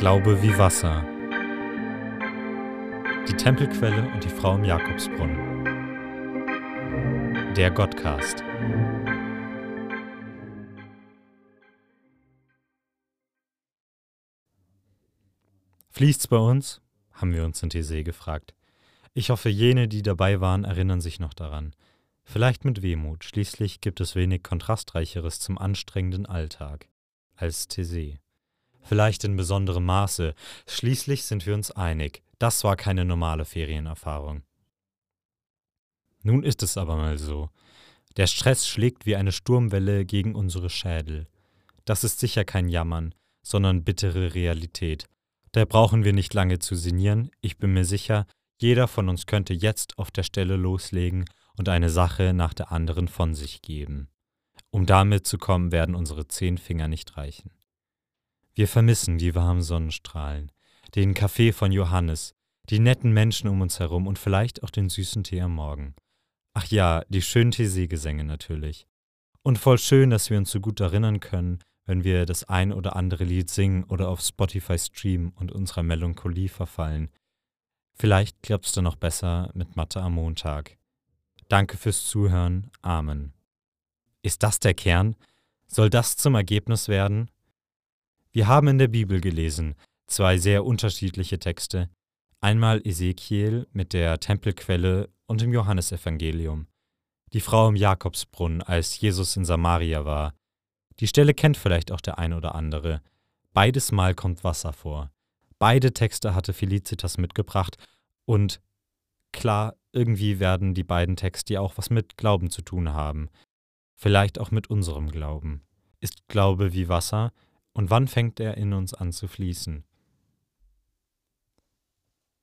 Glaube wie Wasser. Die Tempelquelle und die Frau im Jakobsbrunnen. Der Gottcast. Fließt's bei uns? haben wir uns in TC gefragt. Ich hoffe, jene, die dabei waren, erinnern sich noch daran. Vielleicht mit Wehmut, schließlich gibt es wenig Kontrastreicheres zum anstrengenden Alltag als TC. Vielleicht in besonderem Maße, schließlich sind wir uns einig, das war keine normale Ferienerfahrung. Nun ist es aber mal so. Der Stress schlägt wie eine Sturmwelle gegen unsere Schädel. Das ist sicher kein Jammern, sondern bittere Realität. Da brauchen wir nicht lange zu sinnieren, ich bin mir sicher, jeder von uns könnte jetzt auf der Stelle loslegen und eine Sache nach der anderen von sich geben. Um damit zu kommen, werden unsere zehn Finger nicht reichen. Wir vermissen die warmen Sonnenstrahlen, den Kaffee von Johannes, die netten Menschen um uns herum und vielleicht auch den süßen Tee am Morgen. Ach ja, die schönen Teeseegesänge natürlich. Und voll schön, dass wir uns so gut erinnern können, wenn wir das ein oder andere Lied singen oder auf Spotify streamen und unserer Melancholie verfallen. Vielleicht klappt's dann noch besser mit Mathe am Montag. Danke fürs Zuhören. Amen. Ist das der Kern? Soll das zum Ergebnis werden? Wir haben in der Bibel gelesen, zwei sehr unterschiedliche Texte. Einmal Ezekiel mit der Tempelquelle und im Johannesevangelium. Die Frau im Jakobsbrunnen, als Jesus in Samaria war. Die Stelle kennt vielleicht auch der ein oder andere. Beides Mal kommt Wasser vor. Beide Texte hatte Felicitas mitgebracht und klar, irgendwie werden die beiden Texte auch was mit Glauben zu tun haben. Vielleicht auch mit unserem Glauben. Ist Glaube wie Wasser, und wann fängt er in uns an zu fließen?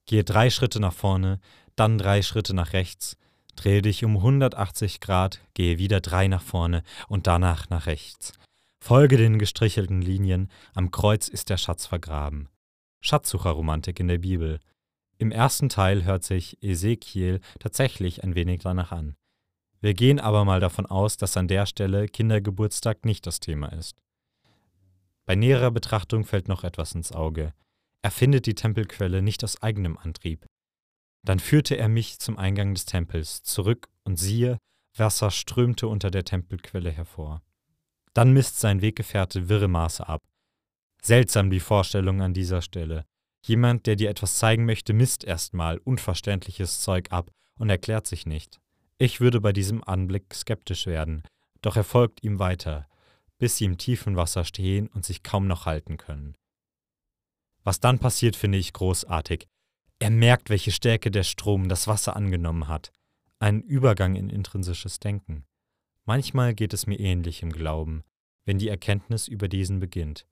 Gehe drei Schritte nach vorne, dann drei Schritte nach rechts, drehe dich um 180 Grad, gehe wieder drei nach vorne und danach nach rechts. Folge den gestrichelten Linien, am Kreuz ist der Schatz vergraben. Schatzsucherromantik in der Bibel. Im ersten Teil hört sich Ezekiel tatsächlich ein wenig danach an. Wir gehen aber mal davon aus, dass an der Stelle Kindergeburtstag nicht das Thema ist. Bei näherer Betrachtung fällt noch etwas ins Auge. Er findet die Tempelquelle nicht aus eigenem Antrieb. Dann führte er mich zum Eingang des Tempels zurück und siehe, Wasser strömte unter der Tempelquelle hervor. Dann misst sein Weggefährte wirre Maße ab. Seltsam die Vorstellung an dieser Stelle. Jemand, der dir etwas zeigen möchte, misst erstmal unverständliches Zeug ab und erklärt sich nicht. Ich würde bei diesem Anblick skeptisch werden, doch er folgt ihm weiter, bis sie im tiefen Wasser stehen und sich kaum noch halten können. Was dann passiert, finde ich großartig. Er merkt, welche Stärke der Strom das Wasser angenommen hat. Ein Übergang in intrinsisches Denken. Manchmal geht es mir ähnlich im Glauben, wenn die Erkenntnis über diesen beginnt.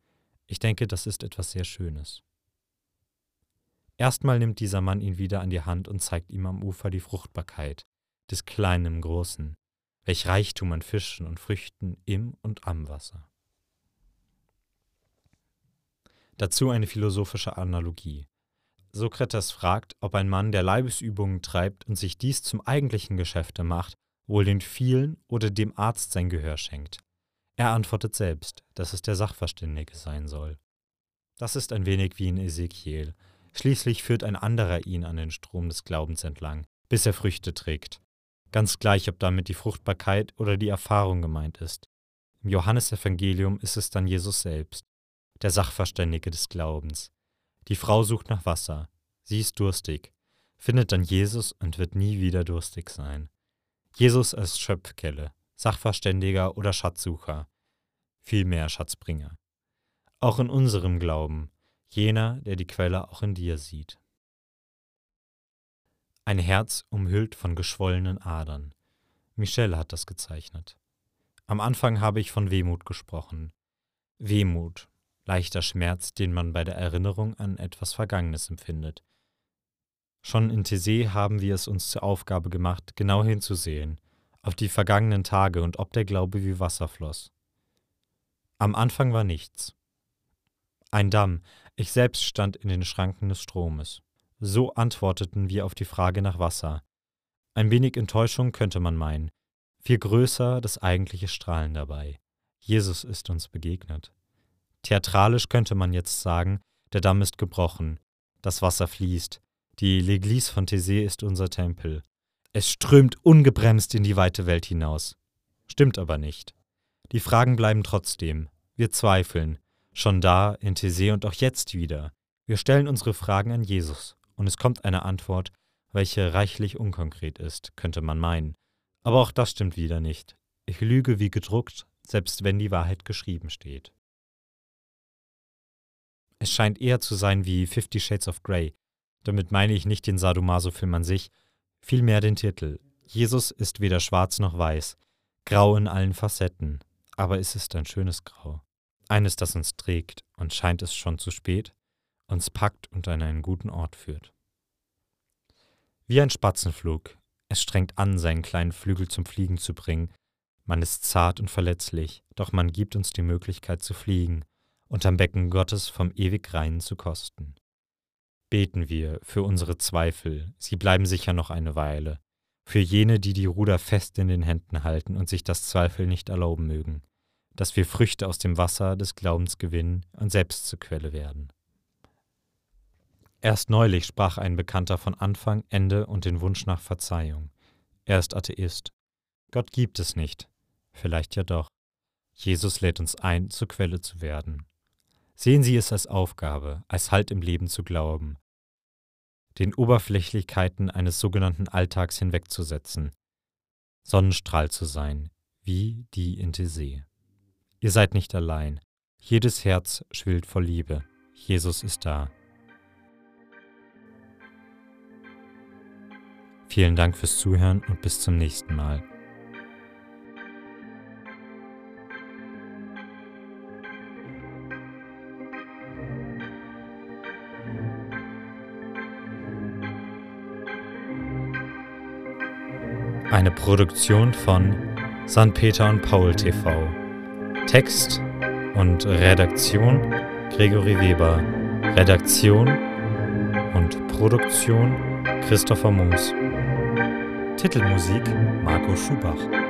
Ich denke, das ist etwas sehr Schönes. Erstmal nimmt dieser Mann ihn wieder an die Hand und zeigt ihm am Ufer die Fruchtbarkeit des Kleinen im Großen, welch Reichtum an Fischen und Früchten im und am Wasser. Dazu eine philosophische Analogie. Sokrates fragt, ob ein Mann, der Leibesübungen treibt und sich dies zum eigentlichen Geschäfte macht, wohl den vielen oder dem Arzt sein Gehör schenkt. Er antwortet selbst, dass es der Sachverständige sein soll. Das ist ein wenig wie in Ezekiel. Schließlich führt ein anderer ihn an den Strom des Glaubens entlang, bis er Früchte trägt. Ganz gleich, ob damit die Fruchtbarkeit oder die Erfahrung gemeint ist. Im Johannesevangelium ist es dann Jesus selbst, der Sachverständige des Glaubens. Die Frau sucht nach Wasser. Sie ist durstig, findet dann Jesus und wird nie wieder durstig sein. Jesus als Schöpfkelle, Sachverständiger oder Schatzsucher, vielmehr Schatzbringer. Auch in unserem Glauben, jener, der die Quelle auch in dir sieht. Ein Herz umhüllt von geschwollenen Adern. Michel hat das gezeichnet. Am Anfang habe ich von Wehmut gesprochen. Wehmut, leichter Schmerz, den man bei der Erinnerung an etwas Vergangenes empfindet. Schon in Thésée haben wir es uns zur Aufgabe gemacht, genau hinzusehen, auf die vergangenen Tage und ob der Glaube wie Wasser floss. Am Anfang war nichts. Ein Damm, ich selbst stand in den Schranken des Stromes. So antworteten wir auf die Frage nach Wasser. Ein wenig Enttäuschung könnte man meinen, viel größer das eigentliche Strahlen dabei. Jesus ist uns begegnet. Theatralisch könnte man jetzt sagen, Der Damm ist gebrochen, das Wasser fließt, die L'Église von Thésée ist unser Tempel. Es strömt ungebremst in die weite Welt hinaus. Stimmt aber nicht. Die Fragen bleiben trotzdem. Wir zweifeln. Schon da, in Thésée und auch jetzt wieder. Wir stellen unsere Fragen an Jesus und es kommt eine Antwort, welche reichlich unkonkret ist, könnte man meinen. Aber auch das stimmt wieder nicht. Ich lüge wie gedruckt, selbst wenn die Wahrheit geschrieben steht. Es scheint eher zu sein wie Fifty Shades of Grey. Damit meine ich nicht den Sadomaso-Film an sich, vielmehr den Titel. Jesus ist weder schwarz noch weiß, grau in allen Facetten, aber es ist ein schönes Grau. Eines, das uns trägt, und scheint es schon zu spät, uns packt und an einen guten Ort führt. Wie ein Spatzenflug, es strengt an, seinen kleinen Flügel zum Fliegen zu bringen. Man ist zart und verletzlich, doch man gibt uns die Möglichkeit zu fliegen, unterm Becken Gottes vom ewig Reinen zu kosten. Beten wir für unsere Zweifel, sie bleiben sicher noch eine Weile, für jene, die die Ruder fest in den Händen halten und sich das Zweifel nicht erlauben mögen, dass wir Früchte aus dem Wasser des Glaubens gewinnen und selbst zur Quelle werden. Erst neulich sprach ein Bekannter von Anfang, Ende und den Wunsch nach Verzeihung. Er ist Atheist. Gott gibt es nicht. Vielleicht ja doch. Jesus lädt uns ein, zur Quelle zu werden. Sehen Sie es als Aufgabe, als Halt im Leben zu glauben, den Oberflächlichkeiten eines sogenannten Alltags hinwegzusetzen, Sonnenstrahl zu sein, wie die in See. Ihr seid nicht allein. Jedes Herz schwillt vor Liebe. Jesus ist da. Vielen Dank fürs Zuhören und bis zum nächsten Mal. Eine Produktion von St. Peter und Paul TV. Text und Redaktion Gregory Weber. Redaktion und Produktion Christopher Moos. Titelmusik Marco Schubach.